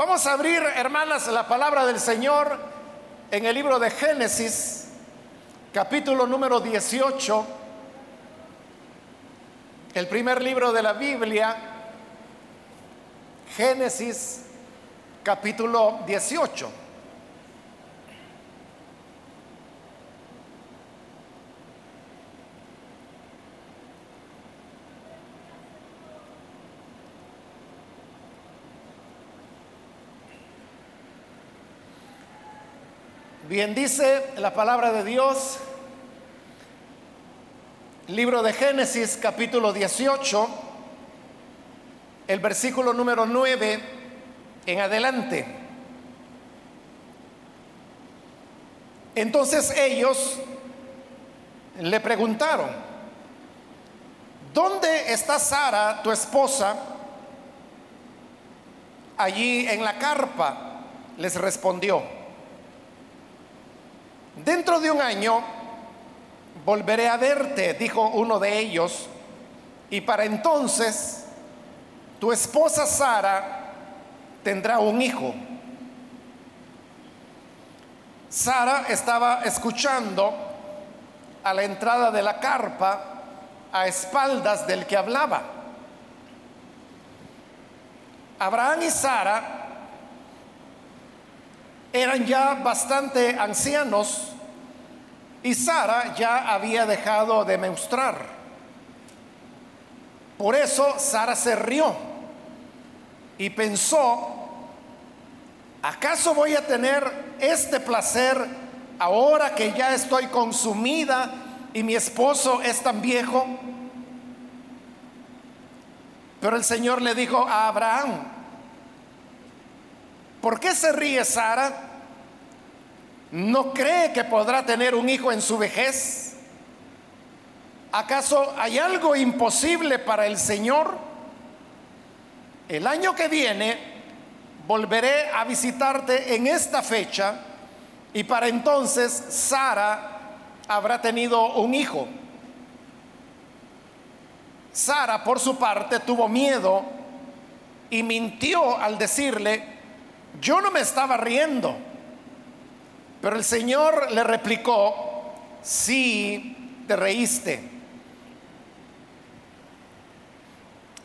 Vamos a abrir, hermanas, la palabra del Señor en el libro de Génesis, capítulo número 18, el primer libro de la Biblia, Génesis, capítulo 18. Bien, dice la palabra de Dios, libro de Génesis capítulo 18, el versículo número 9 en adelante. Entonces ellos le preguntaron, ¿dónde está Sara, tu esposa? Allí en la carpa, les respondió. Dentro de un año volveré a verte, dijo uno de ellos, y para entonces tu esposa Sara tendrá un hijo. Sara estaba escuchando a la entrada de la carpa a espaldas del que hablaba. Abraham y Sara eran ya bastante ancianos y Sara ya había dejado de menstruar. Por eso Sara se rió y pensó, ¿acaso voy a tener este placer ahora que ya estoy consumida y mi esposo es tan viejo? Pero el Señor le dijo a Abraham, ¿por qué se ríe Sara? ¿No cree que podrá tener un hijo en su vejez? ¿Acaso hay algo imposible para el Señor? El año que viene volveré a visitarte en esta fecha y para entonces Sara habrá tenido un hijo. Sara, por su parte, tuvo miedo y mintió al decirle, yo no me estaba riendo pero el Señor le replicó, sí, te reíste.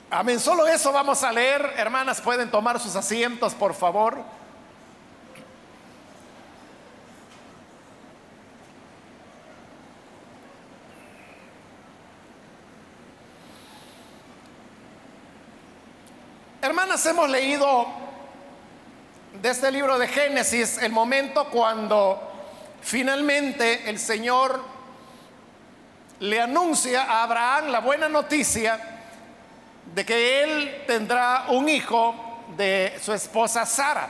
Amén, solo eso vamos a leer. Hermanas, pueden tomar sus asientos, por favor. Hermanas, hemos leído de este libro de Génesis el momento cuando finalmente el Señor le anuncia a Abraham la buena noticia de que él tendrá un hijo de su esposa Sara.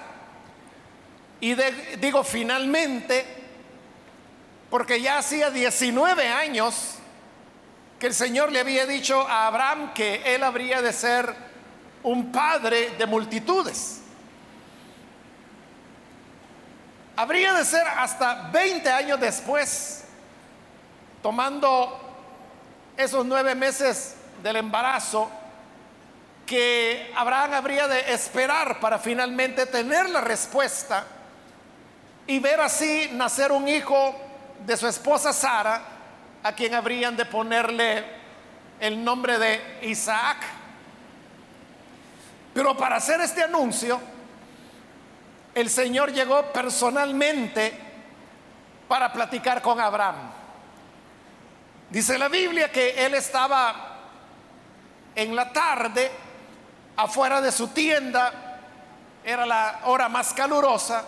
Y digo finalmente, porque ya hacía 19 años que el Señor le había dicho a Abraham que él habría de ser un padre de multitudes. Habría de ser hasta 20 años después, tomando esos nueve meses del embarazo, que Abraham habría de esperar para finalmente tener la respuesta y ver así nacer un hijo de su esposa Sara, a quien habrían de ponerle el nombre de Isaac. Pero para hacer este anuncio, el Señor llegó personalmente para platicar con Abraham. Dice la Biblia que él estaba en la tarde afuera de su tienda, era la hora más calurosa,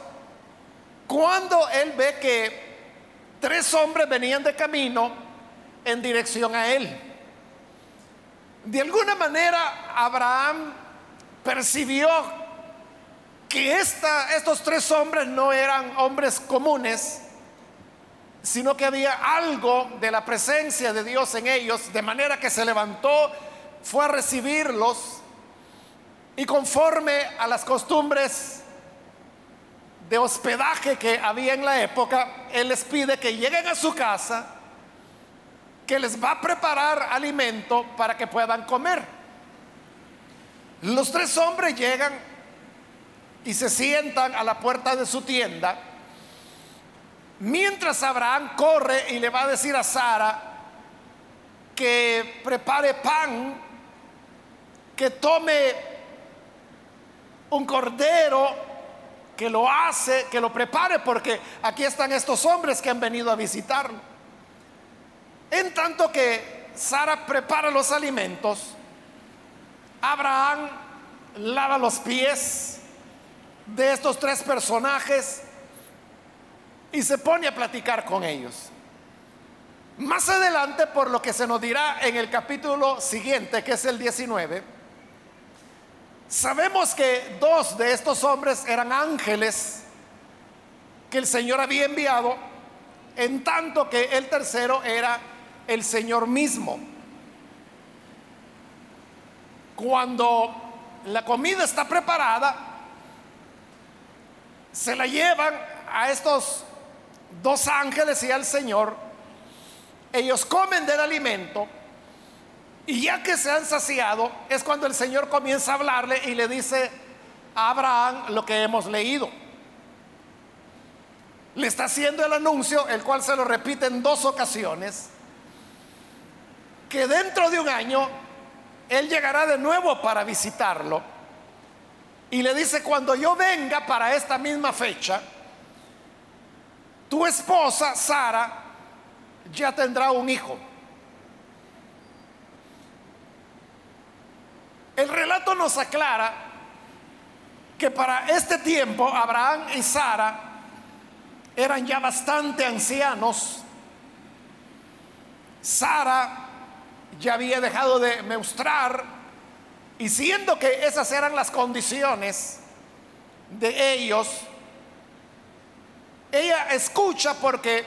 cuando él ve que tres hombres venían de camino en dirección a él. De alguna manera Abraham percibió que estos tres hombres no eran hombres comunes, sino que había algo de la presencia de Dios en ellos, de manera que se levantó, fue a recibirlos y conforme a las costumbres de hospedaje que había en la época, Él les pide que lleguen a su casa, que les va a preparar alimento para que puedan comer. Los tres hombres llegan y se sientan a la puerta de su tienda, mientras Abraham corre y le va a decir a Sara que prepare pan, que tome un cordero, que lo hace, que lo prepare, porque aquí están estos hombres que han venido a visitarlo. En tanto que Sara prepara los alimentos, Abraham lava los pies de estos tres personajes y se pone a platicar con ellos. Más adelante, por lo que se nos dirá en el capítulo siguiente, que es el 19, sabemos que dos de estos hombres eran ángeles que el Señor había enviado, en tanto que el tercero era el Señor mismo. Cuando la comida está preparada, se la llevan a estos dos ángeles y al Señor. Ellos comen del alimento y ya que se han saciado es cuando el Señor comienza a hablarle y le dice a Abraham lo que hemos leído. Le está haciendo el anuncio, el cual se lo repite en dos ocasiones que dentro de un año él llegará de nuevo para visitarlo. Y le dice, cuando yo venga para esta misma fecha, tu esposa, Sara, ya tendrá un hijo. El relato nos aclara que para este tiempo Abraham y Sara eran ya bastante ancianos. Sara ya había dejado de mostrar y siendo que esas eran las condiciones de ellos, ella escucha porque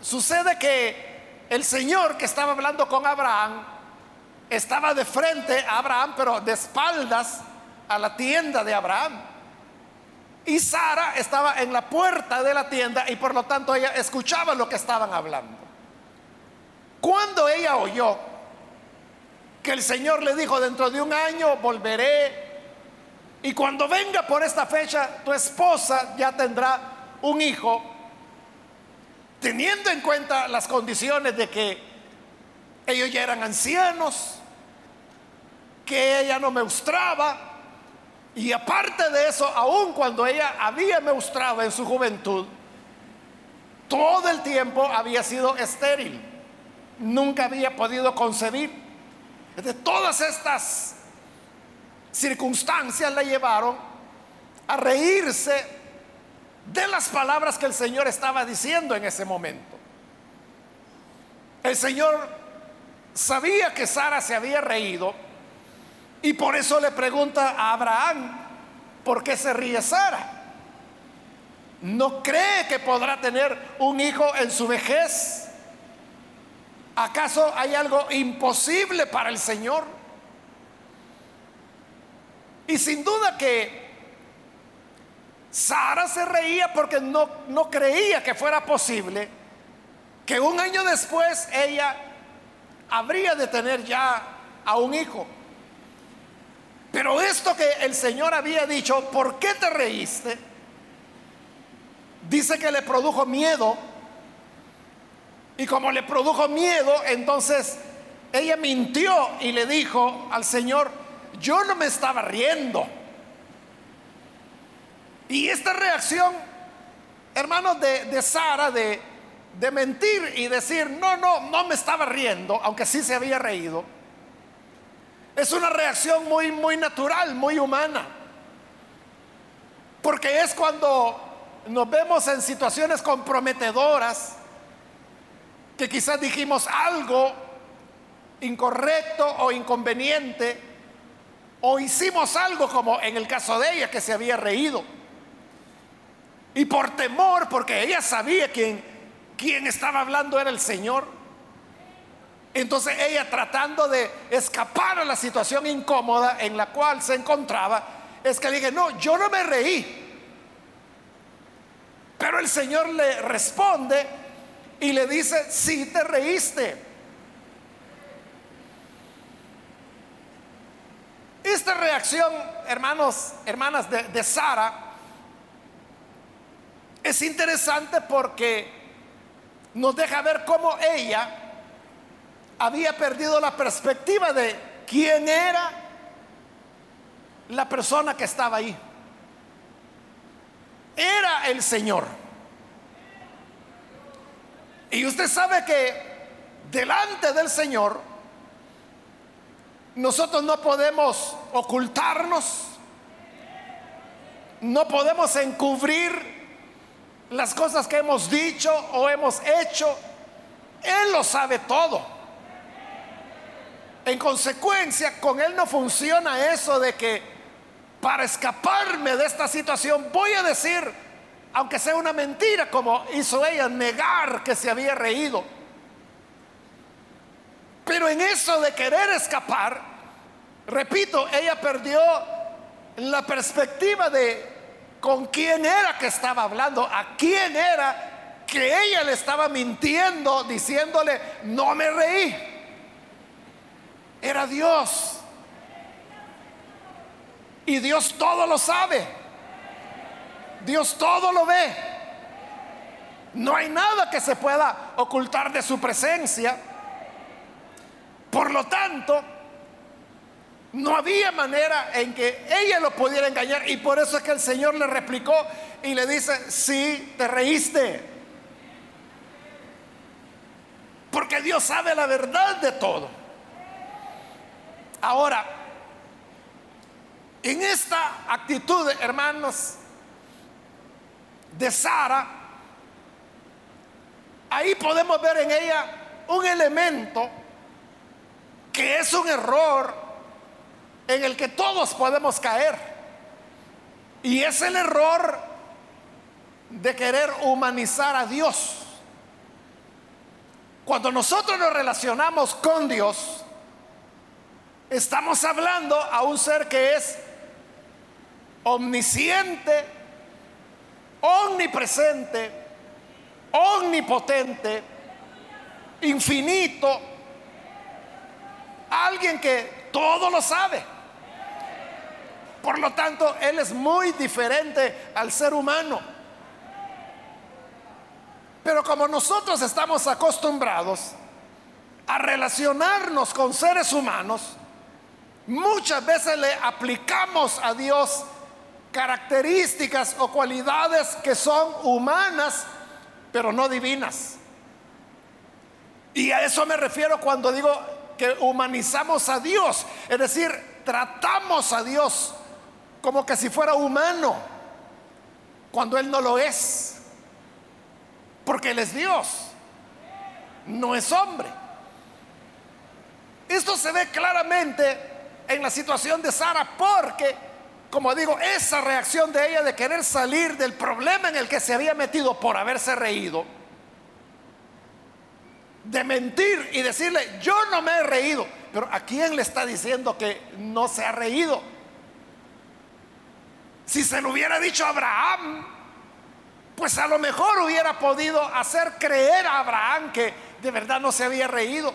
sucede que el Señor que estaba hablando con Abraham estaba de frente a Abraham, pero de espaldas a la tienda de Abraham. Y Sara estaba en la puerta de la tienda y por lo tanto ella escuchaba lo que estaban hablando. Cuando ella oyó que el Señor le dijo, dentro de un año volveré. Y cuando venga por esta fecha, tu esposa ya tendrá un hijo, teniendo en cuenta las condiciones de que ellos ya eran ancianos, que ella no me mostraba, y aparte de eso, aun cuando ella había mostrado en su juventud, todo el tiempo había sido estéril, nunca había podido concebir. De todas estas circunstancias la llevaron a reírse de las palabras que el Señor estaba diciendo en ese momento. El Señor sabía que Sara se había reído y por eso le pregunta a Abraham, ¿por qué se ríe Sara? ¿No cree que podrá tener un hijo en su vejez? ¿Acaso hay algo imposible para el Señor? Y sin duda que Sara se reía porque no, no creía que fuera posible que un año después ella habría de tener ya a un hijo. Pero esto que el Señor había dicho, ¿por qué te reíste? Dice que le produjo miedo y como le produjo miedo, entonces ella mintió y le dijo al Señor, yo no me estaba riendo. Y esta reacción, hermanos, de, Sara, de, de mentir y decir, no, no, no me estaba riendo, aunque sí se había reído, es una reacción muy, muy natural, muy humana. Porque es cuando nos vemos en situaciones comprometedoras, que quizás dijimos algo incorrecto o inconveniente, o hicimos algo como en el caso de ella que se había reído. Y por temor, porque ella sabía quién, quién estaba hablando era el Señor. Entonces ella tratando de escapar a la situación incómoda en la cual se encontraba, es que dije, no, yo no me reí. Pero el Señor le responde y le dice, si te reíste. esta reacción, hermanos, hermanas de, de Sara, es interesante porque nos deja ver cómo ella había perdido la perspectiva de quién era la persona que estaba ahí. Era el Señor. Y usted sabe que delante del Señor nosotros no podemos ocultarnos, no podemos encubrir las cosas que hemos dicho o hemos hecho. Él lo sabe todo. En consecuencia, con Él no funciona eso de que para escaparme de esta situación voy a decir, aunque sea una mentira, como hizo ella, negar que se había reído. Pero en eso de querer escapar, repito, ella perdió la perspectiva de con quién era que estaba hablando, a quién era que ella le estaba mintiendo, diciéndole, no me reí. Era Dios. Y Dios todo lo sabe. Dios todo lo ve. No hay nada que se pueda ocultar de su presencia. Por lo tanto, no había manera en que ella lo pudiera engañar y por eso es que el Señor le replicó y le dice, sí, te reíste. Porque Dios sabe la verdad de todo. Ahora, en esta actitud, hermanos, de Sara, ahí podemos ver en ella un elemento que es un error en el que todos podemos caer. Y es el error de querer humanizar a Dios. Cuando nosotros nos relacionamos con Dios, estamos hablando a un ser que es omnisciente, omnipresente, omnipotente, infinito, alguien que todo lo sabe. Por lo tanto, Él es muy diferente al ser humano. Pero como nosotros estamos acostumbrados a relacionarnos con seres humanos, muchas veces le aplicamos a Dios características o cualidades que son humanas, pero no divinas. Y a eso me refiero cuando digo que humanizamos a Dios, es decir, tratamos a Dios como que si fuera humano, cuando Él no lo es, porque Él es Dios, no es hombre. Esto se ve claramente en la situación de Sara porque, como digo, esa reacción de ella de querer salir del problema en el que se había metido por haberse reído, de mentir y decirle, yo no me he reído, pero ¿a quién le está diciendo que no se ha reído? Si se lo hubiera dicho a Abraham, pues a lo mejor hubiera podido hacer creer a Abraham que de verdad no se había reído.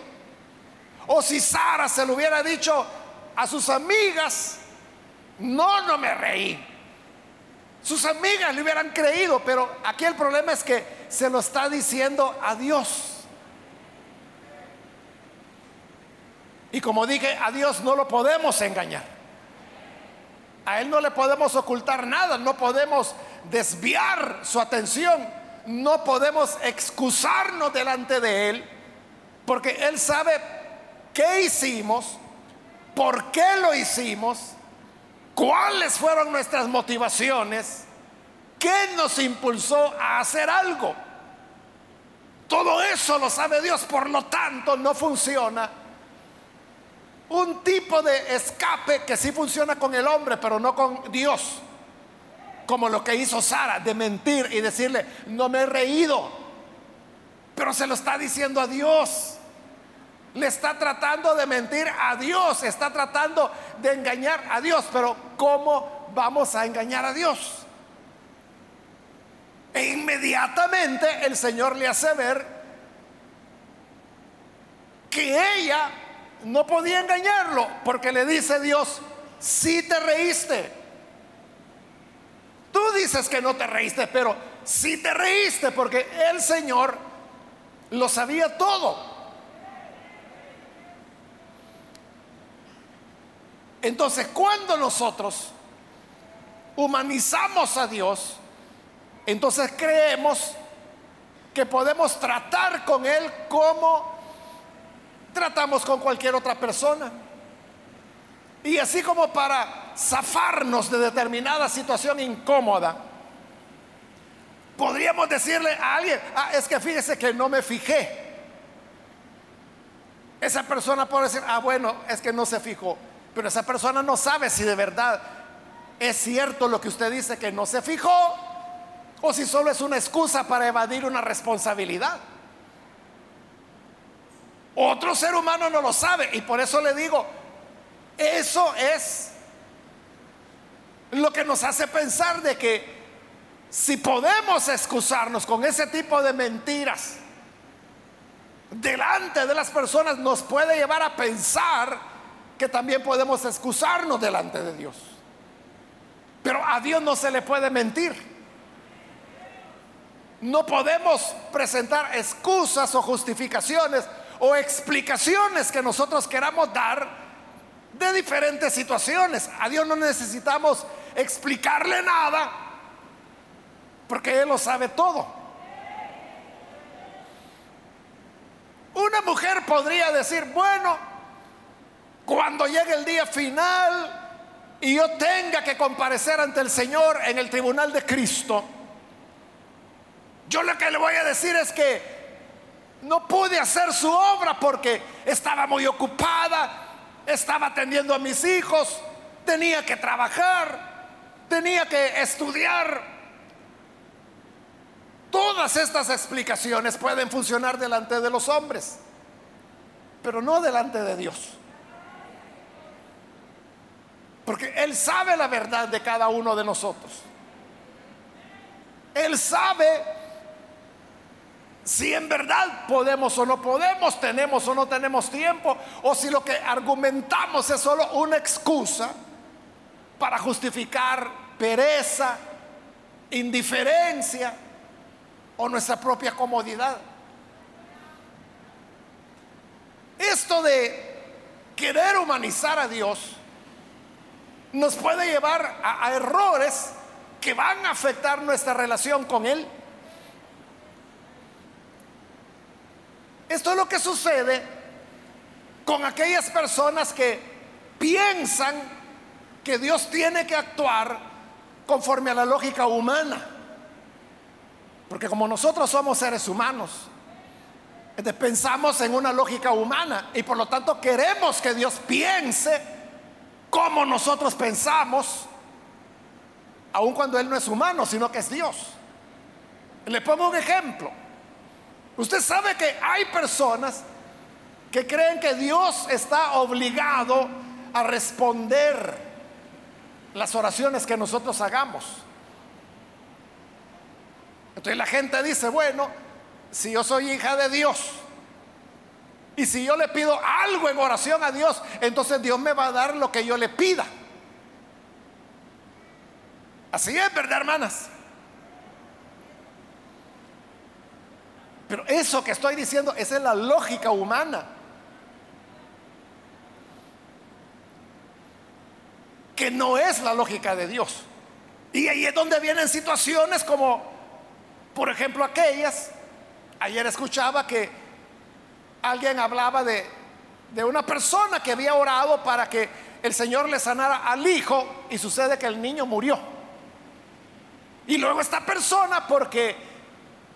O si Sara se lo hubiera dicho a sus amigas, no, no me reí. Sus amigas le hubieran creído, pero aquí el problema es que se lo está diciendo a Dios. Y como dije, a Dios no lo podemos engañar. A Él no le podemos ocultar nada, no podemos desviar su atención, no podemos excusarnos delante de Él, porque Él sabe qué hicimos, por qué lo hicimos, cuáles fueron nuestras motivaciones, qué nos impulsó a hacer algo. Todo eso lo sabe Dios, por lo tanto no funciona un tipo de escape que sí funciona con el hombre, pero no con Dios. Como lo que hizo Sara, de mentir y decirle, no me he reído. Pero se lo está diciendo a Dios. Le está tratando de mentir a Dios, está tratando de engañar a Dios. Pero ¿cómo vamos a engañar a Dios? E inmediatamente el Señor le hace ver que ella no podía engañarlo porque le dice Dios, sí te reíste. Tú dices que no te reíste, pero sí te reíste porque el Señor lo sabía todo. Entonces, cuando nosotros humanizamos a Dios, entonces creemos que podemos tratar con Él como tratamos con cualquier otra persona. Y así como para zafarnos de determinada situación incómoda, podríamos decirle a alguien, ah, es que fíjese que no me fijé. Esa persona puede decir, ah, bueno, es que no se fijó. Pero esa persona no sabe si de verdad es cierto lo que usted dice que no se fijó o si solo es una excusa para evadir una responsabilidad. Otro ser humano no lo sabe y por eso le digo, eso es lo que nos hace pensar de que si podemos excusarnos con ese tipo de mentiras delante de las personas, nos puede llevar a pensar que también podemos excusarnos delante de Dios. Pero a Dios no se le puede mentir. No podemos presentar excusas o justificaciones o explicaciones que nosotros queramos dar de diferentes situaciones. A Dios no necesitamos explicarle nada porque Él lo sabe todo. Una mujer podría decir, bueno, cuando llegue el día final y yo tenga que comparecer ante el Señor en el tribunal de Cristo, yo lo que le voy a decir es que no pude hacer su obra porque estaba muy ocupada, estaba atendiendo a mis hijos, tenía que trabajar, tenía que estudiar. Todas estas explicaciones pueden funcionar delante de los hombres, pero no delante de Dios. Porque Él sabe la verdad de cada uno de nosotros. Él sabe si en verdad podemos o no podemos, tenemos o no tenemos tiempo, o si lo que argumentamos es solo una excusa para justificar pereza, indiferencia o nuestra propia comodidad. Esto de querer humanizar a Dios nos puede llevar a, errores que van a afectar nuestra relación con Él. Esto es lo que sucede con aquellas personas que piensan que Dios tiene que actuar conforme a la lógica humana. Porque como nosotros somos seres humanos, pensamos en una lógica humana y por lo tanto queremos que Dios piense como nosotros pensamos, aun cuando Él no es humano, sino que es Dios. Le pongo un ejemplo. Usted sabe que hay personas que creen que Dios está obligado a responder las oraciones que nosotros hagamos. Entonces la gente dice, bueno, si yo soy hija de Dios y si yo le pido algo en oración a Dios, entonces Dios me va a dar lo que yo le pida. Así es, ¿verdad, hermanas? Pero eso que estoy diciendo, esa es la lógica humana. Que no es la lógica de Dios. Y ahí es donde vienen situaciones como, por ejemplo, aquellas. Ayer escuchaba que alguien hablaba de, de una persona que había orado para que el Señor le sanara al hijo y sucede que el niño murió. Y luego esta persona, porque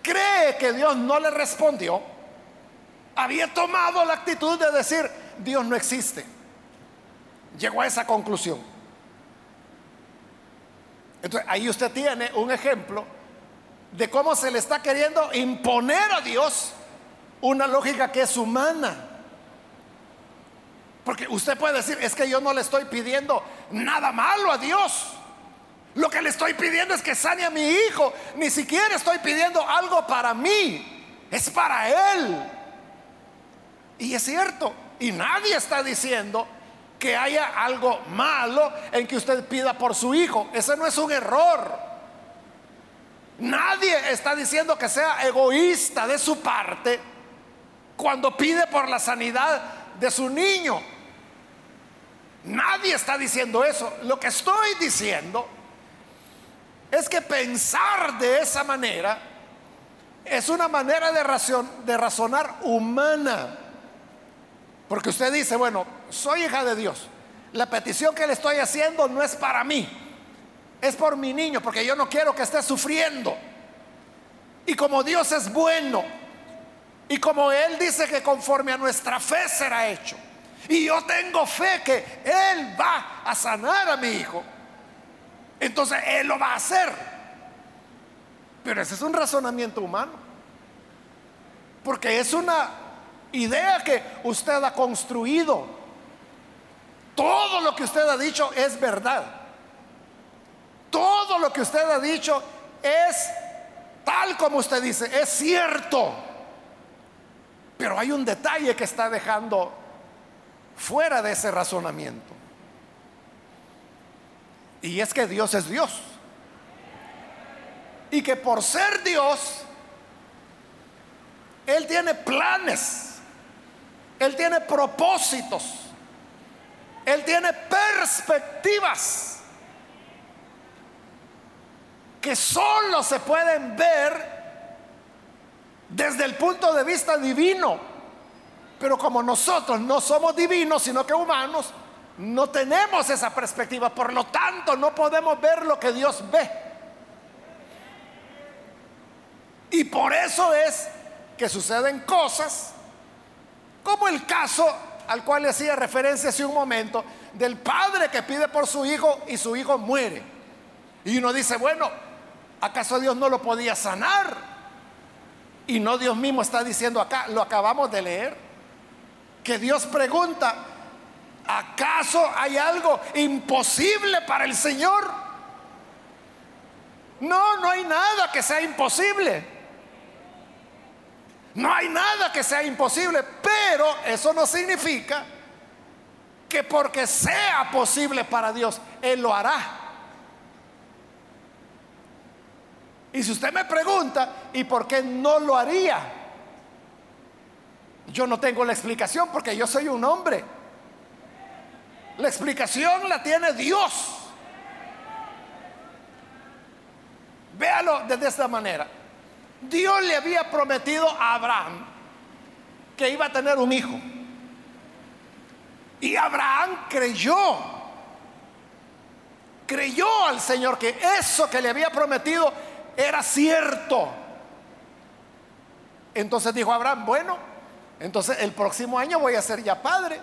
cree que Dios no le respondió, había tomado la actitud de decir, Dios no existe. Llegó a esa conclusión. Entonces, ahí usted tiene un ejemplo de cómo se le está queriendo imponer a Dios una lógica que es humana. Porque usted puede decir, es que yo no le estoy pidiendo nada malo a Dios. Lo que le estoy pidiendo es que sane a mi hijo. Ni siquiera estoy pidiendo algo para mí. Es para él. Y es cierto. Y nadie está diciendo que haya algo malo en que usted pida por su hijo. Ese no es un error. Nadie está diciendo que sea egoísta de su parte cuando pide por la sanidad de su niño. Nadie está diciendo eso. Lo que estoy diciendo es que pensar de esa manera es una manera de, razonar humana. Porque usted dice, bueno, soy hija de Dios. La petición que le estoy haciendo no es para mí, es por mi niño, porque yo no quiero que esté sufriendo. Y como Dios es bueno, y como Él dice que conforme a nuestra fe será hecho, y yo tengo fe que Él va a sanar a mi hijo, entonces Él lo va a hacer. Pero ese es un razonamiento humano, porque es una idea que usted ha construido. Todo lo que usted ha dicho es verdad. Todo lo que usted ha dicho es tal como usted dice, es cierto. Pero hay un detalle que está dejando fuera de ese razonamiento. Y es que Dios es Dios. Y que por ser Dios, Él tiene planes, Él tiene propósitos, Él tiene perspectivas que solo se pueden ver desde el punto de vista divino. Pero como nosotros no somos divinos, sino que humanos, no tenemos esa perspectiva. Por lo tanto, no podemos ver lo que Dios ve. Y por eso es que suceden cosas como el caso al cual le hacía referencia hace un momento del padre que pide por su hijo y su hijo muere. Y uno dice, bueno, ¿acaso Dios no lo podía sanar? Y no Dios mismo está diciendo acá, lo acabamos de leer, que Dios pregunta, ¿acaso hay algo imposible para el Señor? No, no hay nada que sea imposible. No hay nada que sea imposible, pero eso no significa que porque sea posible para Dios, Él lo hará. Y si usted me pregunta, ¿y por qué no lo haría? Yo no tengo la explicación porque yo soy un hombre. La explicación la tiene Dios. Véalo desde esta manera. Dios le había prometido a Abraham que iba a tener un hijo. Y Abraham creyó, creyó al Señor que eso que le había prometido era cierto. Entonces dijo Abraham, bueno, entonces el próximo año voy a ser ya padre.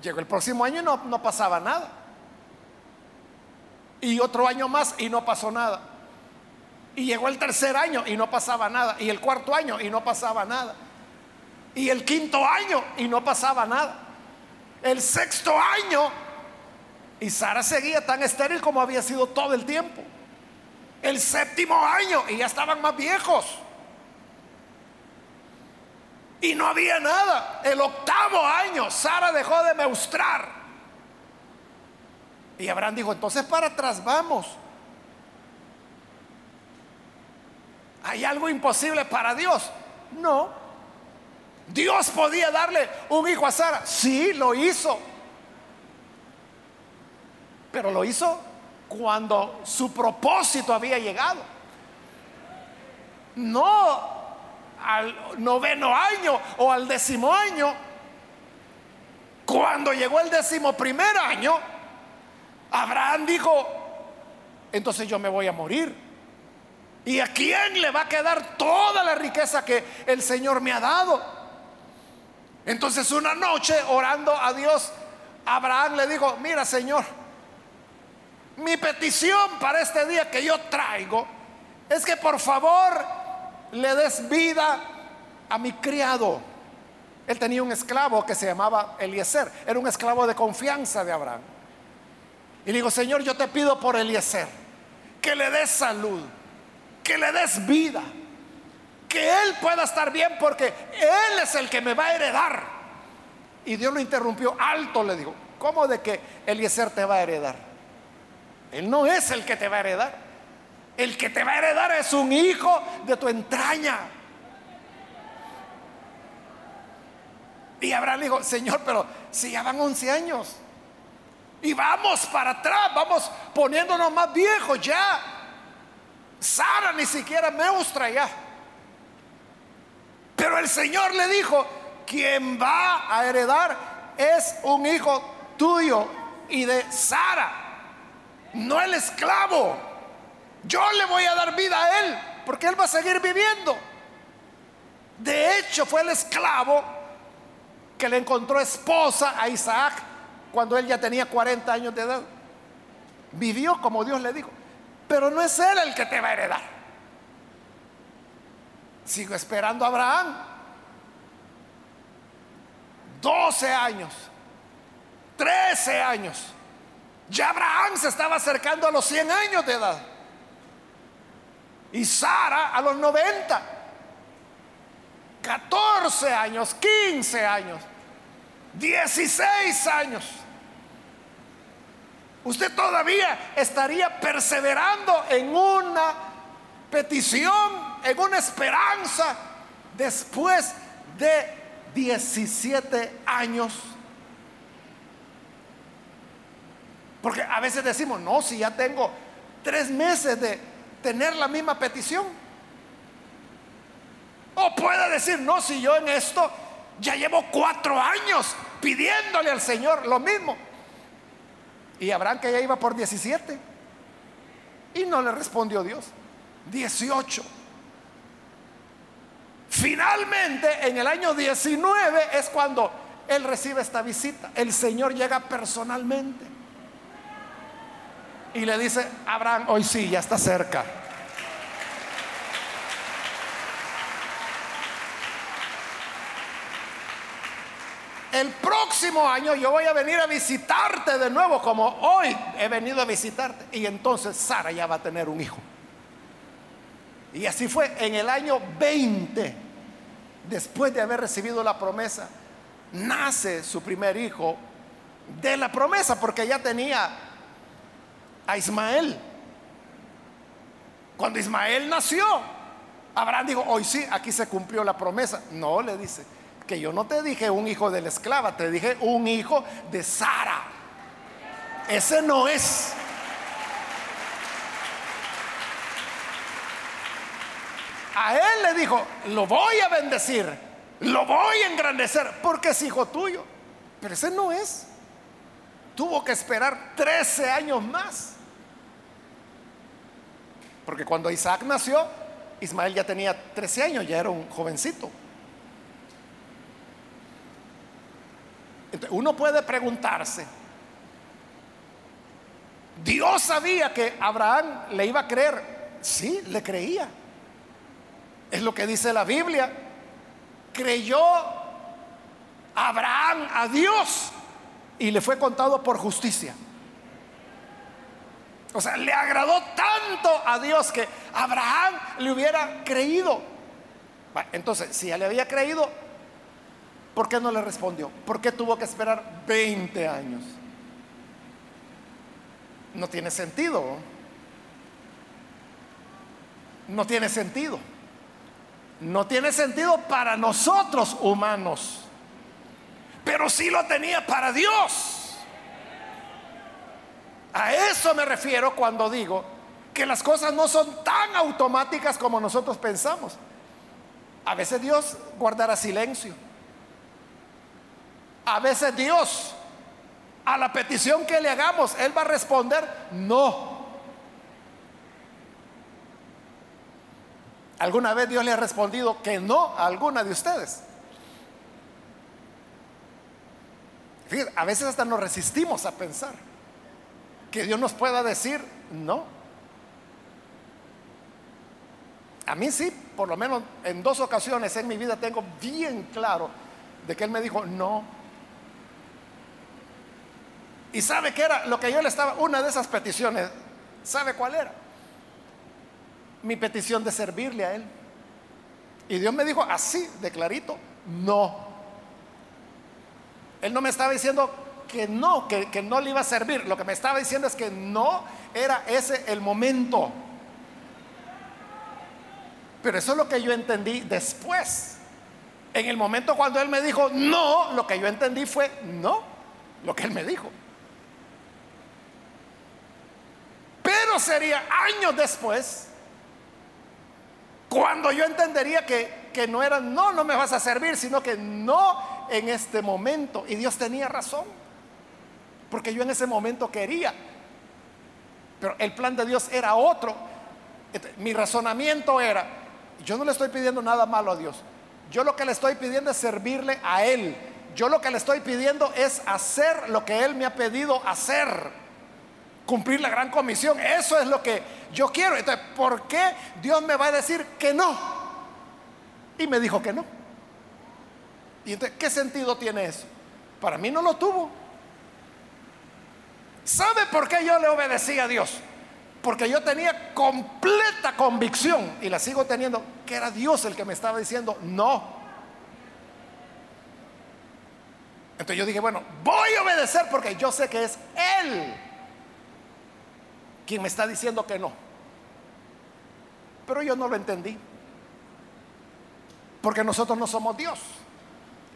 Llegó el próximo año y no, no pasaba nada. Y otro año más y no pasó nada. Y llegó el tercer año y no pasaba nada. Y el cuarto año y no pasaba nada. Y el quinto año y no pasaba nada. El sexto año y Sara seguía tan estéril como había sido todo el tiempo. El séptimo año y ya estaban más viejos. Y no había nada. El octavo año Sara dejó de meustrar. Y Abraham dijo, entonces para atrás vamos. ¿Hay algo imposible para Dios? No. ¿Dios podía darle un hijo a Sara? Sí, lo hizo. Pero lo hizo cuando su propósito había llegado. No al noveno año o al décimo año. Cuando llegó el décimo primer año, Abraham dijo, entonces yo me voy a morir. ¿Y a quién le va a quedar toda la riqueza que el Señor me ha dado? Entonces una noche orando a Dios, Abraham le dijo, mira Señor, mi petición para este día que yo traigo es que por favor le des vida a mi criado. Él tenía un esclavo que se llamaba Eliezer, era un esclavo de confianza de Abraham. Y le digo, Señor, yo te pido por Eliezer, que le des salud que le des vida, que Él pueda estar bien porque Él es el que me va a heredar. Y Dios lo interrumpió alto, le dijo, ¿cómo de que Eliezer te va a heredar? Él no es el que te va a heredar. El que te va a heredar es un hijo de tu entraña. Y Abraham dijo, Señor, pero si ya van 11 años. Y vamos para atrás, vamos poniéndonos más viejos ya. Sara ni siquiera me ya. Pero el Señor le dijo, quien va a heredar es un hijo tuyo y de Sara, no el esclavo. Yo le voy a dar vida a él, porque él va a seguir viviendo. De hecho, fue el esclavo que le encontró esposa a Isaac cuando él ya tenía 40 años de edad. Vivió como Dios le dijo, pero no es él el que te va a heredar. Sigo esperando a Abraham. 12 años, 13 años. Ya Abraham se estaba acercando a los 100 años de edad. Y Sara a los 90. 14 años, 15 años, 16 años. Usted todavía estaría perseverando en una petición, en una esperanza, después de 17 años. Porque a veces decimos, no, si ya tengo tres meses de tener la misma petición. O puede decir, no, si yo en esto ya llevo cuatro años pidiéndole al Señor lo mismo. Y Abraham que ya iba por 17. Y no le respondió Dios. 18. Finalmente, en el año 19 es cuando él recibe esta visita. El Señor llega personalmente. Y le dice, Abraham, hoy sí, ya está cerca. el próximo año yo voy a venir a visitarte de nuevo como hoy he venido a visitarte. Y entonces Sara ya va a tener un hijo. Y así fue en el año 20, después de haber recibido la promesa, nace su primer hijo de la promesa, porque ya tenía a Ismael. Cuando Ismael nació, Abraham dijo, hoy sí, aquí se cumplió la promesa. No, le dice, que yo no te dije un hijo de la esclava, te dije un hijo de Sara. Ese no es. A él le dijo, lo voy a bendecir, lo voy a engrandecer, porque es hijo tuyo. Pero ese no es. Tuvo que esperar 13 años más. Porque cuando Isaac nació, Ismael ya tenía 13 años, ya era un jovencito. uno puede preguntarse, Dios sabía que Abraham le iba a creer. Sí, le creía. Es lo que dice la Biblia. Creyó Abraham a Dios y le fue contado por justicia. O sea, le agradó tanto a Dios que Abraham le hubiera creído. Entonces, si ya le había creído, ¿Por qué no le respondió? ¿Por qué tuvo que esperar 20 años? No tiene sentido. No tiene sentido. No tiene sentido para nosotros humanos. Pero sí lo tenía para Dios. A eso me refiero cuando digo que las cosas no son tan automáticas como nosotros pensamos. A veces Dios guardará silencio. A veces Dios, a la petición que le hagamos, Él va a responder, no. ¿Alguna vez Dios le ha respondido que no a alguna de ustedes? A veces hasta nos resistimos a pensar que Dios nos pueda decir no. A mí sí, por lo menos en dos ocasiones en mi vida tengo bien claro de que Él me dijo no. ¿Y sabe qué era? Lo que yo le estaba, una de esas peticiones, ¿sabe cuál era? Mi petición de servirle a Él. Y Dios me dijo así, de clarito, no. Él no me estaba diciendo que no, que, que no le iba a servir. Lo que me estaba diciendo es que no era ese el momento. Pero eso es lo que yo entendí después. En el momento cuando él me dijo no, lo que yo entendí fue no, lo que él me dijo. Pero sería años después cuando yo entendería que, que no era no, no me vas a servir, sino que no en este momento. Y Dios tenía razón, porque yo en ese momento quería. Pero el plan de Dios era otro. Mi razonamiento era, yo no le estoy pidiendo nada malo a Dios. Yo lo que le estoy pidiendo es servirle a Él. Yo lo que le estoy pidiendo es hacer lo que Él me ha pedido hacer. Cumplir la gran comisión. Eso es lo que yo quiero. Entonces, ¿por qué Dios me va a decir que no? Y me dijo que no. ¿Y entonces qué sentido tiene eso? Para mí no lo tuvo. ¿Sabe por qué yo le obedecí a Dios? Porque yo tenía completa convicción, y la sigo teniendo, que era Dios el que me estaba diciendo no. Entonces yo dije, bueno, voy a obedecer porque yo sé que es Él quien me está diciendo que no. Pero yo no lo entendí. Porque nosotros no somos Dios.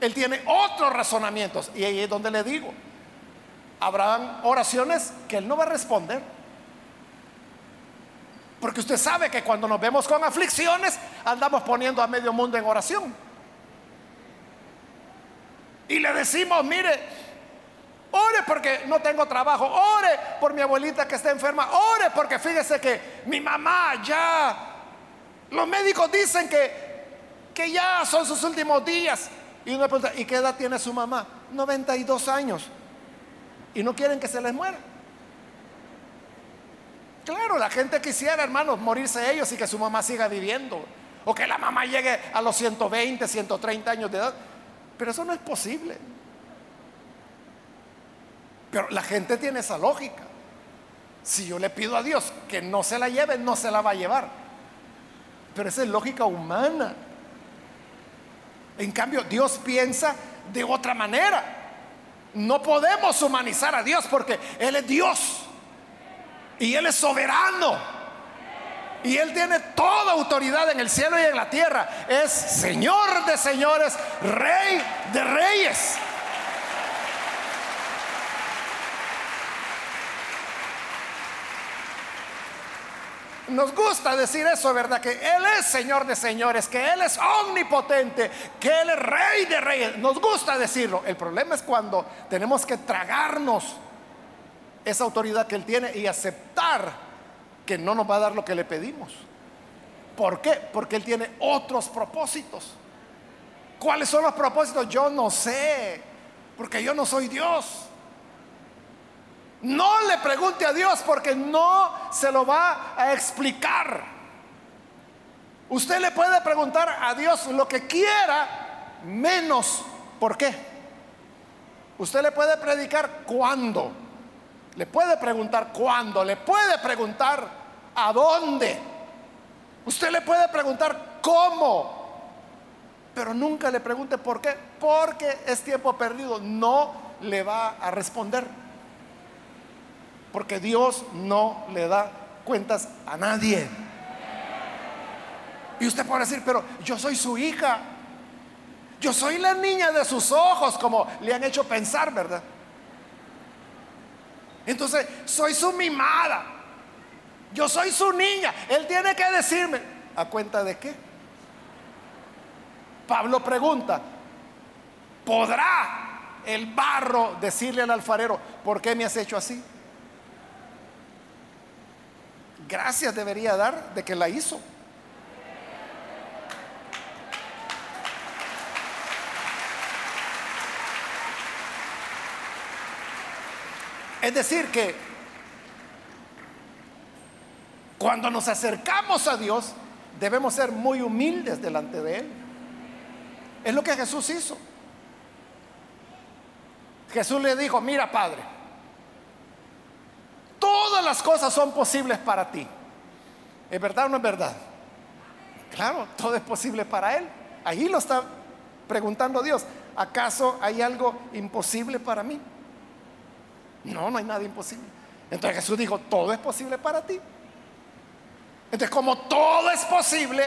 Él tiene otros razonamientos. Y ahí es donde le digo, habrán oraciones que Él no va a responder. Porque usted sabe que cuando nos vemos con aflicciones, andamos poniendo a medio mundo en oración. Y le decimos, mire, ore porque no tengo trabajo, ore por mi abuelita que está enferma, ore porque fíjese que mi mamá ya, los médicos dicen que, que ya son sus últimos días. Y uno pregunta, ¿y qué edad tiene su mamá? 92 años. Y no quieren que se les muera. Claro, la gente quisiera, hermanos, morirse ellos y que su mamá siga viviendo. O que la mamá llegue a los 120, 130 años de edad. Pero eso no es posible. Pero la gente tiene esa lógica. Si yo le pido a Dios que no se la lleve, no se la va a llevar. Pero esa es lógica humana. En cambio, Dios piensa de otra manera. No podemos humanizar a Dios porque Él es Dios. Y Él es soberano. Y Él tiene toda autoridad en el cielo y en la tierra. Es Señor de señores, Rey de reyes. Nos gusta decir eso, ¿verdad? Que Él es Señor de señores, que Él es omnipotente, que Él es Rey de reyes. Nos gusta decirlo. El problema es cuando tenemos que tragarnos esa autoridad que Él tiene y aceptar que no nos va a dar lo que le pedimos. ¿Por qué? Porque Él tiene otros propósitos. ¿Cuáles son los propósitos? Yo no sé, porque yo no soy Dios. No le pregunte a Dios porque no se lo va a explicar. Usted le puede preguntar a Dios lo que quiera, menos por qué. Usted le puede predicar cuándo le puede preguntar cuándo, le puede preguntar a dónde. Usted le puede preguntar cómo, pero nunca le pregunte por qué, porque es tiempo perdido. No le va a responder, porque Dios no le da cuentas a nadie. Y usted puede decir, pero yo soy su hija, yo soy la niña de sus ojos, como le han hecho pensar, ¿verdad? Entonces, soy su mimada. Yo soy su niña. Él tiene que decirme, ¿a cuenta de qué? Pablo pregunta, ¿podrá el barro decirle al alfarero, ¿por qué me has hecho así? Gracias debería dar de que la hizo. Es decir, que cuando nos acercamos a Dios, debemos ser muy humildes delante de Él. Es lo que Jesús hizo. Jesús le dijo, mira Padre, las cosas son posibles para ti. ¿Es verdad o no es verdad? Claro, todo es posible para Él. Ahí lo está preguntando Dios. ¿acaso hay algo imposible para mí? No, no hay nada imposible. Entonces Jesús dijo, todo es posible para ti. Entonces, como todo es posible,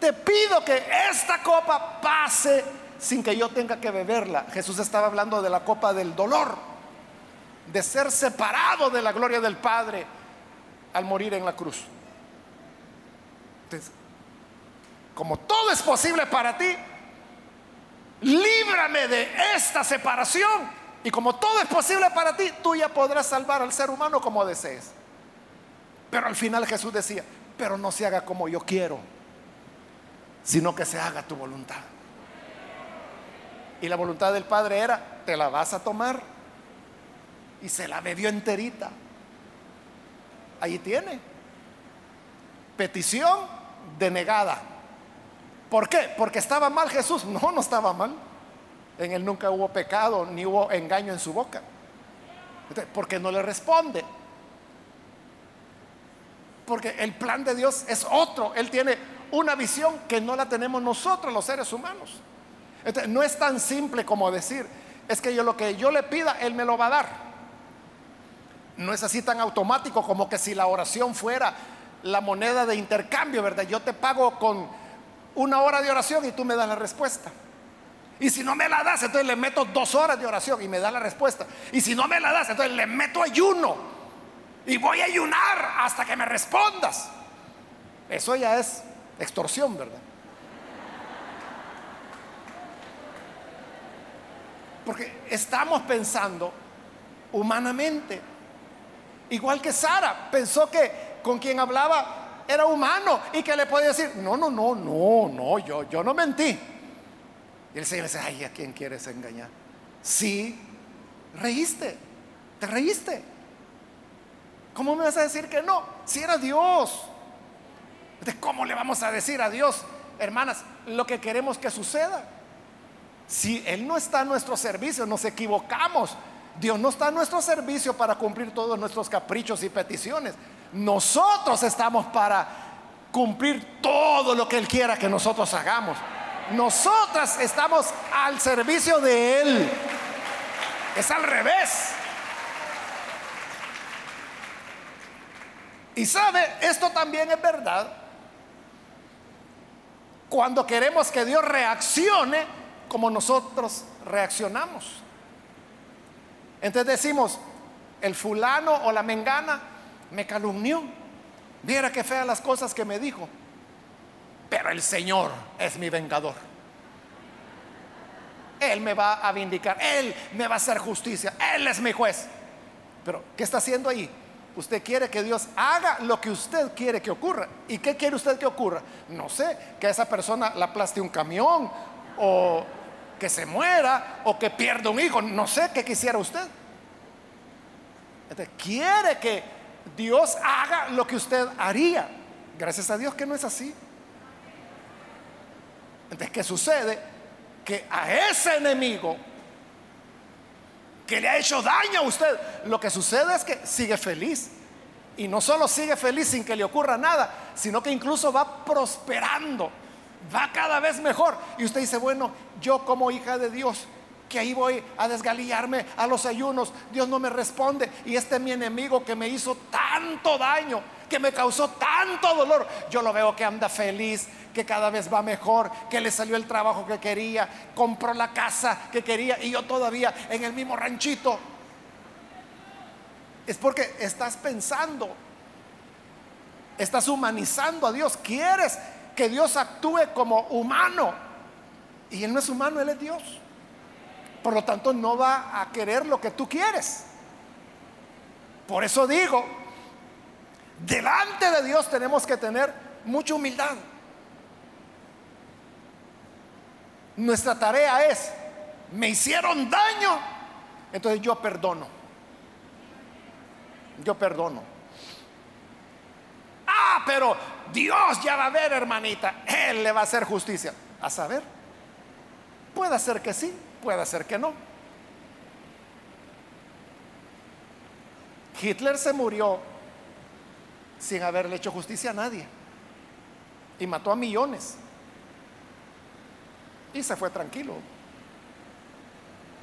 te pido que esta copa pase sin que yo tenga que beberla. Jesús estaba hablando de la copa del dolor, de ser separado de la gloria del Padre al morir en la cruz. Como todo es posible para ti, líbrame de esta separación. Y como todo es posible para ti, tú ya podrás salvar al ser humano como desees. Pero al final Jesús decía, pero no se haga como yo quiero, sino que se haga tu voluntad. Y la voluntad del Padre era, te la vas a tomar. Y se la bebió enterita. Ahí tiene. Petición denegada. ¿Por qué? Porque estaba mal Jesús. No, no estaba mal. En él nunca hubo pecado ni hubo engaño en su boca. Porque no le responde. Porque el plan de Dios es otro. Él tiene una visión que no la tenemos nosotros los seres humanos. no es tan simple como decir, es que yo lo que yo le pida, Él me lo va a dar. No es así tan automático como que si la oración fuera la moneda de intercambio, ¿verdad? Yo te pago con una hora de oración y tú me das la respuesta. Y si no me la das, entonces le meto dos horas de oración y me da la respuesta. Y si no me la das, entonces le meto ayuno. Y voy a ayunar hasta que me respondas. Eso ya es extorsión, ¿verdad? Porque estamos pensando humanamente. Igual que Sara pensó que con quien hablaba era humano y que le podía decir, no, no, no, no, no, yo, yo no mentí. Y el Señor dice, ay, ¿a quién quieres engañar? Sí, reíste, te reíste. ¿Cómo me vas a decir que no? Si era Dios. ¿Cómo le vamos a decir a Dios, hermanas, lo que queremos que suceda? Si Él no está a nuestro servicio, nos equivocamos. Dios no está a nuestro servicio para cumplir todos nuestros caprichos y peticiones. Nosotros estamos para cumplir todo lo que Él quiera que nosotros hagamos. Nosotras estamos al servicio de Él. Es al revés. Y sabe, esto también es verdad. Cuando queremos que Dios reaccione como nosotros reaccionamos. Entonces decimos, el fulano o la mengana me calumnió. Viera qué feas las cosas que me dijo pero el Señor es mi vengador. Él me va a vindicar, Él me va a hacer justicia, Él es mi juez. Pero, ¿qué está haciendo ahí? Usted quiere que Dios haga lo que usted quiere que ocurra. ¿Y qué quiere usted que ocurra? No sé, que a esa persona la aplaste un camión o que se muera o que pierda un hijo. No sé qué quisiera usted. quiere que Dios haga lo que usted haría. Gracias a Dios que no es así. Entonces, ¿qué sucede? Que a ese enemigo que le ha hecho daño a usted, lo que sucede es que sigue feliz. Y no solo sigue feliz sin que le ocurra nada, sino que incluso va prosperando, va cada vez mejor. Y usted dice, bueno, yo como hija de Dios, que ahí voy a desgalillarme a los ayunos, Dios no me responde. Y este es mi enemigo que me hizo tanto daño, que me causó tanto dolor, yo lo veo que anda feliz, que cada vez va mejor, que le salió el trabajo que quería, compró la casa que quería y yo todavía en el mismo ranchito. Es porque estás pensando, estás humanizando a Dios, quieres que Dios actúe como humano. Y Él no es humano, Él es Dios. Por lo tanto, no va a querer lo que tú quieres. Por eso digo, delante de Dios tenemos que tener mucha humildad. Nuestra tarea es, me hicieron daño, entonces yo perdono. Yo perdono. Ah, pero Dios ya va a ver, hermanita, Él le va a hacer justicia. A saber, puede ser que sí, puede ser que no. Hitler se murió sin haberle hecho justicia a nadie y mató a millones y se fue tranquilo.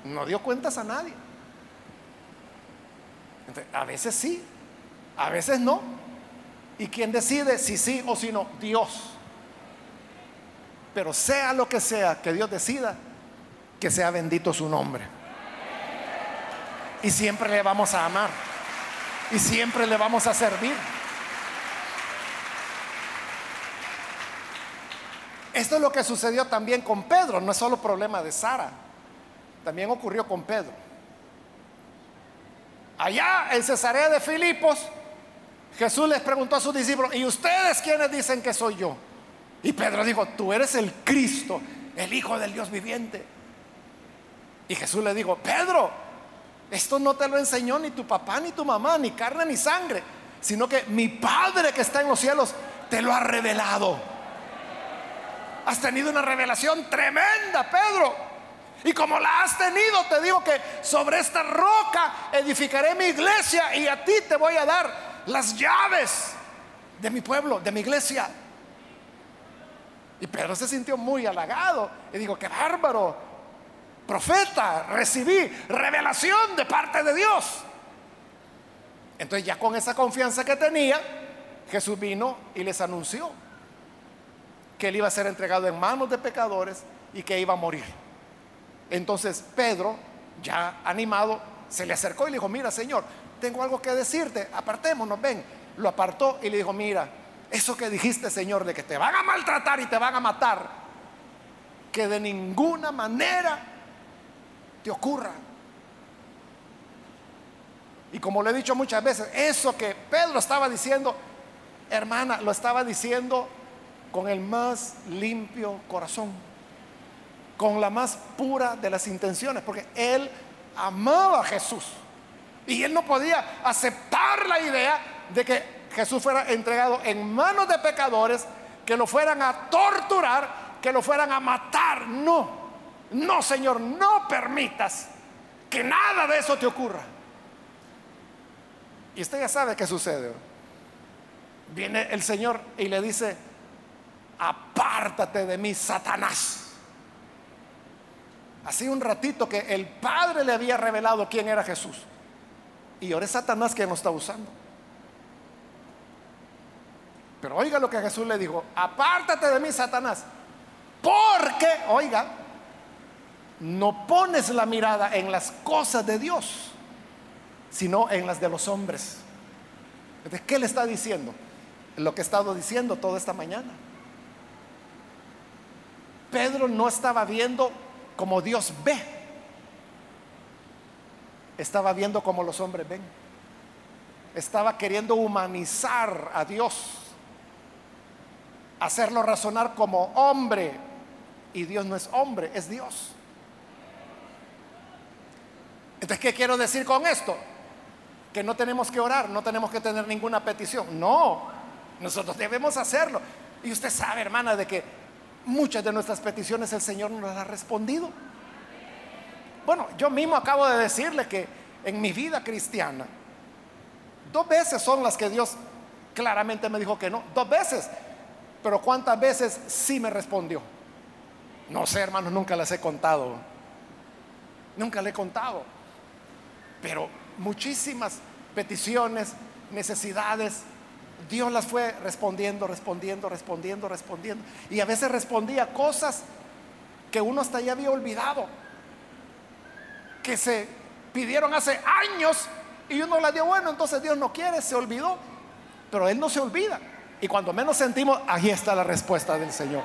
no dio cuentas a nadie. a veces sí, a veces no. ¿Y quién decide si sí o si no? Dios. Pero sea lo que sea que Dios decida, que sea bendito su nombre. Y siempre le vamos a amar. Y siempre le vamos a servir. Esto es lo que sucedió también con Pedro, no es solo problema de Sara, también ocurrió con Pedro. Allá en Cesarea de Filipos, Jesús les preguntó a sus discípulos, ¿y ustedes quiénes dicen que soy yo? Y Pedro dijo, tú eres el Cristo, el Hijo del Dios viviente. Y Jesús le dijo, Pedro, esto no te lo enseñó ni tu papá, ni tu mamá, ni carne, ni sangre, sino que mi Padre que está en los cielos te lo ha revelado. Has tenido una revelación tremenda, Pedro. Y como la has tenido, te digo que sobre esta roca edificaré mi iglesia y a ti te voy a dar las llaves de mi pueblo, de mi iglesia. Y Pedro se sintió muy halagado y dijo, qué bárbaro, profeta, recibí revelación de parte de Dios. Entonces ya con esa confianza que tenía, Jesús vino y les anunció que él iba a ser entregado en manos de pecadores y que iba a morir. Entonces Pedro, ya animado, se le acercó y le dijo, mira Señor, tengo algo que decirte, apartémonos, ven. Lo apartó y le dijo, mira, eso que dijiste, Señor, de que te van a maltratar y te van a matar, que de ninguna manera te ocurra. Y como le he dicho muchas veces, eso que Pedro estaba diciendo, hermana, lo estaba diciendo con el más limpio corazón, con la más pura de las intenciones, porque él amaba a Jesús. Y él no podía aceptar la idea de que Jesús fuera entregado en manos de pecadores, que lo fueran a torturar, que lo fueran a matar. No, no Señor, no permitas que nada de eso te ocurra. Y usted ya sabe qué sucede. Viene el Señor y le dice, apártate de mí, Satanás. Así un ratito que el Padre le había revelado quién era Jesús. Y ahora es Satanás quien lo está usando. Pero oiga lo que Jesús le dijo, apártate de mí, Satanás, porque, oiga, no pones la mirada en las cosas de Dios, sino en las de los hombres. Entonces, ¿qué le está diciendo? Lo que he estado diciendo toda esta mañana. Pedro no estaba viendo como Dios ve, estaba viendo como los hombres ven. Estaba queriendo humanizar a Dios hacerlo razonar como hombre. Y Dios no es hombre, es Dios. Entonces, ¿qué quiero decir con esto? Que no tenemos que orar, no tenemos que tener ninguna petición. No, nosotros debemos hacerlo. Y usted sabe, hermana, de que muchas de nuestras peticiones el Señor nos las ha respondido. Bueno, yo mismo acabo de decirle que en mi vida cristiana, dos veces son las que Dios claramente me dijo que no. Dos veces pero ¿cuántas veces sí me respondió? No sé, hermanos, nunca las he contado. Nunca le he contado. Pero muchísimas peticiones, necesidades, Dios las fue respondiendo, respondiendo, respondiendo, respondiendo. Y a veces respondía cosas que uno hasta ya había olvidado, que se pidieron hace años y uno le dio, bueno, entonces Dios no quiere, se olvidó, pero Él no se olvida. Y cuando menos sentimos, ahí está la respuesta del Señor.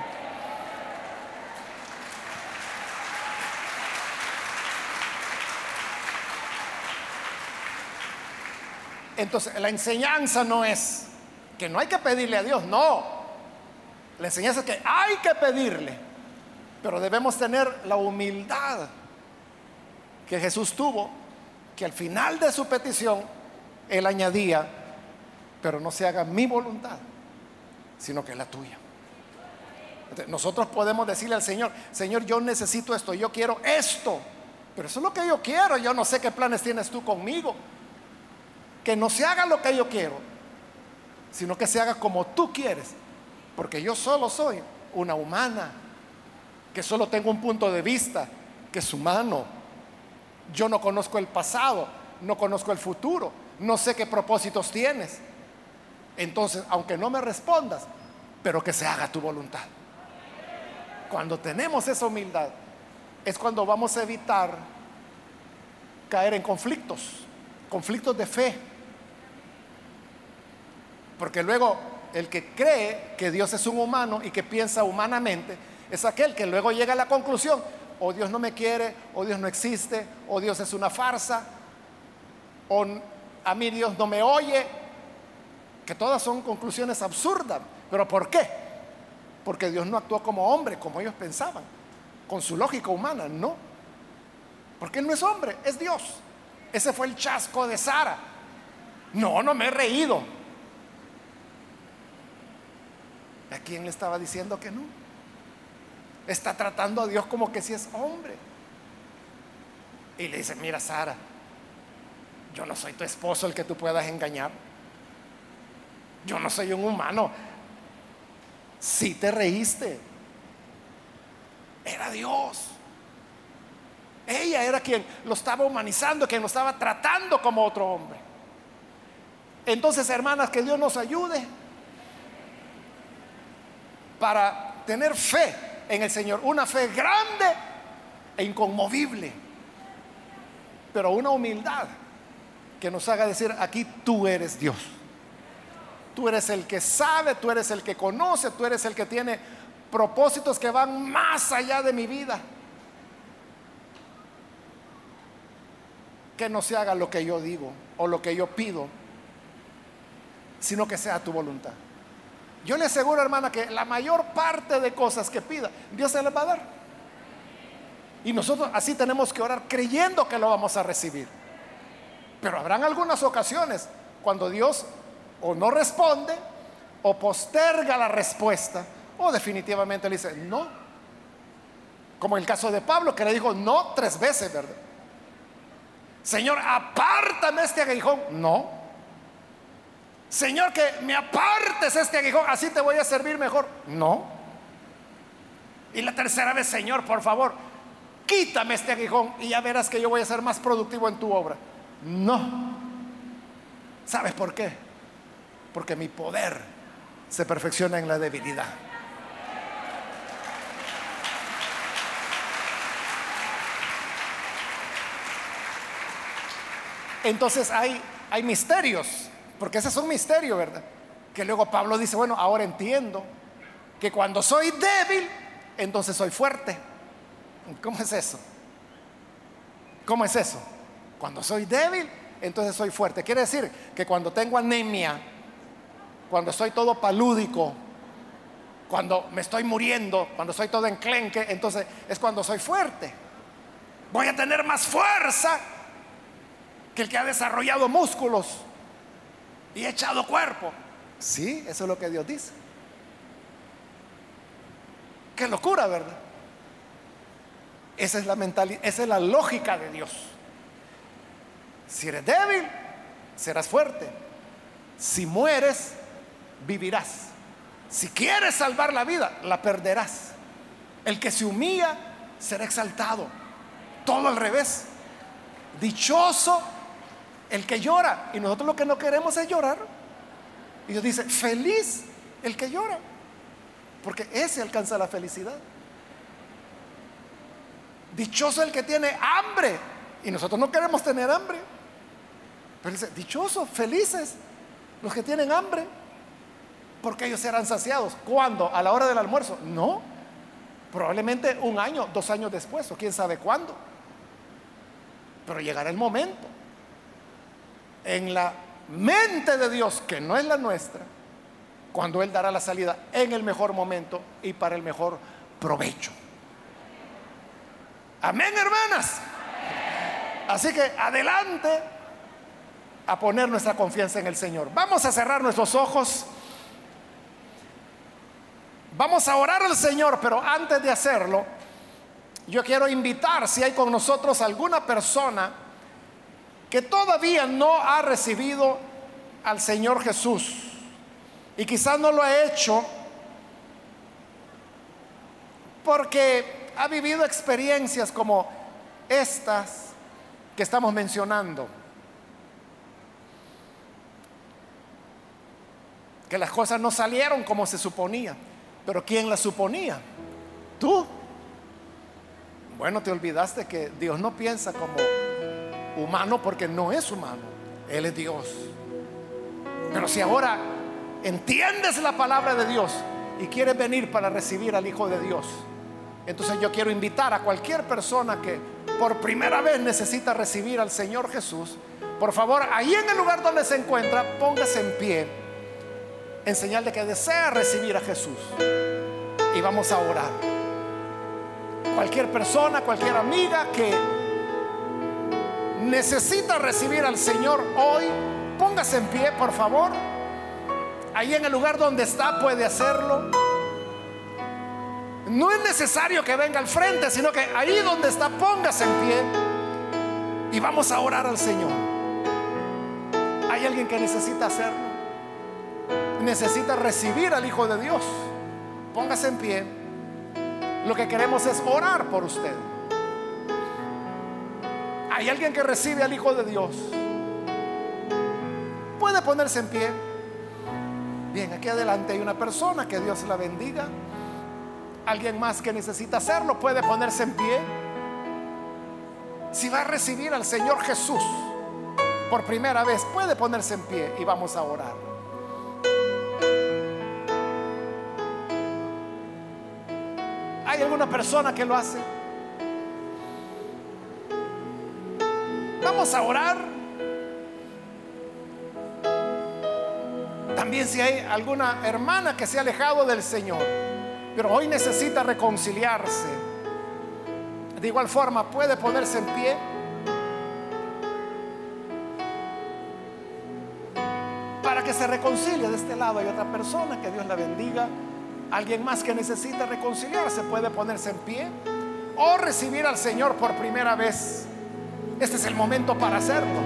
Entonces, la enseñanza no es que no hay que pedirle a Dios, no. La enseñanza es que hay que pedirle, pero debemos tener la humildad que Jesús tuvo, que al final de su petición, Él añadía, pero no se haga mi voluntad, sino que la tuya. nosotros podemos decirle al Señor, Señor, yo necesito esto, yo quiero esto, pero eso es lo que yo quiero, yo no sé qué planes tienes tú conmigo. Que no se haga lo que yo quiero, sino que se haga como tú quieres, porque yo solo soy una humana, que solo tengo un punto de vista, que es humano, Yo no conozco el pasado, no conozco el futuro, no sé qué propósitos tienes. Entonces, aunque no me respondas, pero que se haga tu voluntad. Cuando tenemos esa humildad, es cuando vamos a evitar caer en conflictos, conflictos de fe. Porque luego el que cree que Dios es un humano y que piensa humanamente, es aquel que luego llega a la conclusión, o Dios no me quiere, o Dios no existe, o Dios es una farsa, o a mí Dios no me oye, que todas son conclusiones absurdas. ¿Pero por qué? Porque Dios no actuó como hombre, como ellos pensaban, con su lógica humana, no. Porque Él no es hombre, es Dios. Ese fue el chasco de Sara. No, no me he reído. ¿A quién le estaba diciendo que no? Está tratando a Dios como que si es hombre. Y le dice, mira Sara, yo no soy tu esposo el que tú puedas engañar. Yo no soy un humano. Si te reíste, era Dios. Ella era quien lo estaba humanizando, quien lo estaba tratando como otro hombre. Entonces, hermanas, que Dios nos ayude para tener fe en el Señor, una fe grande e inconmovible, pero una humildad que nos haga decir, aquí tú eres Dios. Tú eres el que sabe, tú eres el que conoce, tú eres el que tiene propósitos que van más allá de mi vida. Que no se haga lo que yo digo o lo que yo pido, sino que sea tu voluntad. Yo le aseguro, hermana, que la mayor parte de cosas que pida, Dios se las va a dar. Y nosotros así tenemos que orar creyendo que lo vamos a recibir. Pero habrán algunas ocasiones cuando Dios o no responde o posterga la respuesta o definitivamente le dice no. Como el caso de Pablo que le dijo no tres veces, ¿verdad? Señor, apártame este aguijón. No. Señor, que me apartes este aguijón, así te voy a servir mejor. No. Y la tercera vez, Señor, por favor, quítame este aguijón y ya verás que yo voy a ser más productivo en tu obra. No. ¿Sabes por qué? Porque mi poder se perfecciona en la debilidad. Entonces hay, hay misterios porque ese es un misterio, ¿verdad? Que luego Pablo dice, bueno, ahora entiendo que cuando soy débil, entonces soy fuerte. ¿Cómo es eso? ¿Cómo es eso? Cuando soy débil, entonces soy fuerte. Quiere decir que cuando tengo anemia, cuando soy todo palúdico, cuando me estoy muriendo, cuando soy todo enclenque, entonces es cuando soy fuerte. Voy a tener más fuerza que el que ha desarrollado músculos y echado cuerpo. Sí, eso es lo que Dios dice. Qué locura, ¿verdad? Esa es la mentalidad, esa es la lógica de Dios. Si eres débil, serás fuerte. Si mueres, vivirás. Si quieres salvar la vida, la perderás. El que se humilla será exaltado. Todo al revés. Dichoso el que llora. Y nosotros lo que no queremos es llorar. Y Dios dice, feliz el que llora. Porque ese alcanza la felicidad. Dichoso el que tiene hambre. Y nosotros no queremos tener hambre. Pero dice, dichoso, felices los que tienen hambre. Porque ellos serán saciados. ¿Cuándo? ¿A la hora del almuerzo? No. Probablemente un año, dos años después, o quién sabe cuándo. Pero llegará el momento en la mente de Dios, que no es la nuestra, cuando Él dará la salida en el mejor momento y para el mejor provecho. Amén, hermanas. Así que adelante a poner nuestra confianza en el Señor. Vamos a cerrar nuestros ojos. Vamos a orar al Señor, pero antes de hacerlo, yo quiero invitar si hay con nosotros alguna persona que todavía no ha recibido al Señor Jesús y quizás no lo ha hecho porque ha vivido experiencias como estas que estamos mencionando. Que las cosas no salieron como se suponía. Pero ¿quién las suponía? Tú. Bueno, te olvidaste que Dios no piensa como humano porque no es humano. Él es Dios. Pero si ahora entiendes la palabra de Dios y quieres venir para recibir al Hijo de Dios, entonces yo quiero invitar a cualquier persona que por primera vez necesita recibir al Señor Jesús, por favor, ahí en el lugar donde se encuentra, póngase en pie en señal de que desea recibir a Jesús. Y vamos a orar. Cualquier persona, cualquier amiga que necesita recibir al Señor hoy, póngase en pie, por favor. Ahí en el lugar donde está puede hacerlo. No es necesario que venga al frente, sino que ahí donde está, póngase en pie. Y vamos a orar al Señor. ¿Hay alguien que necesita hacerlo? Necesita recibir al Hijo de Dios. Póngase en pie. Lo que queremos es orar por usted. ¿Hay alguien que recibe al Hijo de Dios? Puede ponerse en pie. Bien, aquí adelante hay una persona, que Dios la bendiga. Alguien más que necesita hacerlo puede ponerse en pie. Si va a recibir al Señor Jesús por primera vez, puede ponerse en pie y vamos a orar. ¿Hay alguna persona que lo hace? Vamos a orar. También si hay alguna hermana que se ha alejado del Señor pero hoy necesita reconciliarse. De igual forma, puede ponerse en pie. Para que se reconcilie de este lado hay otra persona, que Dios la bendiga. Alguien más que necesita reconciliarse puede ponerse en pie o recibir al Señor por primera vez. Este es el momento para hacerlo.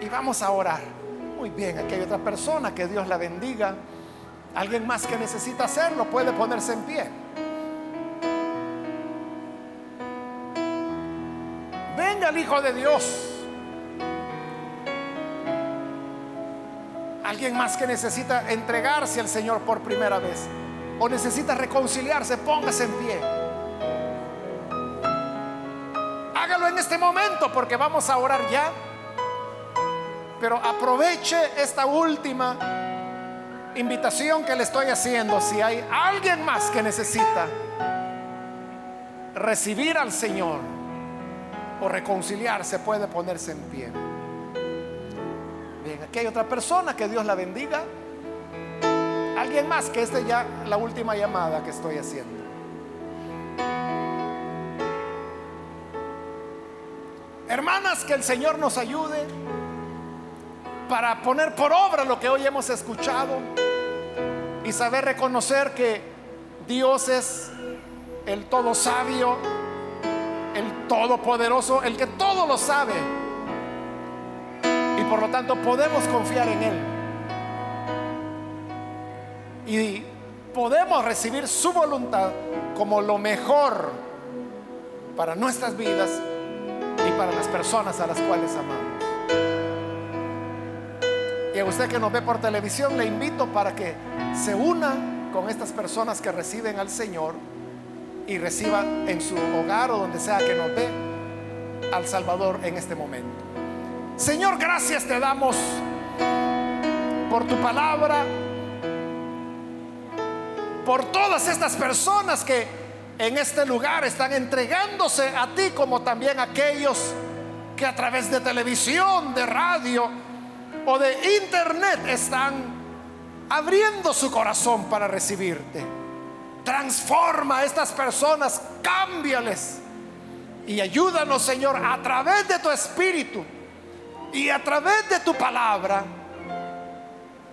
Y vamos a orar. Muy bien, aquí hay otra persona, que Dios la bendiga. Alguien más que necesita hacerlo puede ponerse en pie. Venga el Hijo de Dios. Alguien más que necesita entregarse al Señor por primera vez o necesita reconciliarse, póngase en pie. Hágalo en este momento porque vamos a orar ya. Pero aproveche esta última invitación que le estoy haciendo, si hay alguien más que necesita recibir al Señor o reconciliarse, puede ponerse en pie. Bien, aquí hay otra persona, que Dios la bendiga. Alguien más, que esta ya la última llamada que estoy haciendo. Hermanas, que el Señor nos ayude para poner por obra lo que hoy hemos escuchado y saber reconocer que Dios es el todo sabio, el todopoderoso, el que todo lo sabe. Y por lo tanto podemos confiar en Él. Y podemos recibir su voluntad como lo mejor para nuestras vidas para las personas a las cuales amamos. Y a usted que nos ve por televisión, le invito para que se una con estas personas que reciben al Señor y reciba en su hogar o donde sea que nos ve al Salvador en este momento. Señor, gracias te damos por tu palabra, por todas estas personas que en este lugar están entregándose a ti como también aquellos que a través de televisión, de radio, o de internet están abriendo su corazón para recibirte. Transforma a estas personas, cámbiales y ayúdanos, Señor, a través de tu espíritu y a través de tu palabra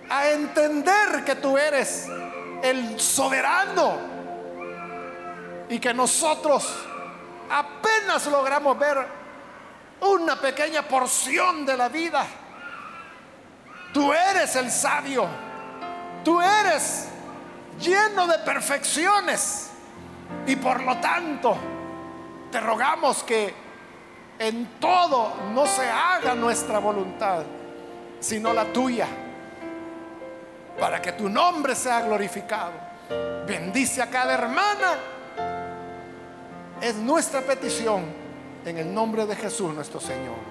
a entender que tú eres el soberano y que nosotros apenas logramos ver una pequeña porción de la vida. Tú eres el sabio, tú eres lleno de perfecciones y por lo tanto te rogamos que en todo no se haga nuestra voluntad, sino la tuya, para que tu nombre sea glorificado. Bendice a cada hermana es nuestra petición en el nombre de Jesús nuestro Señor.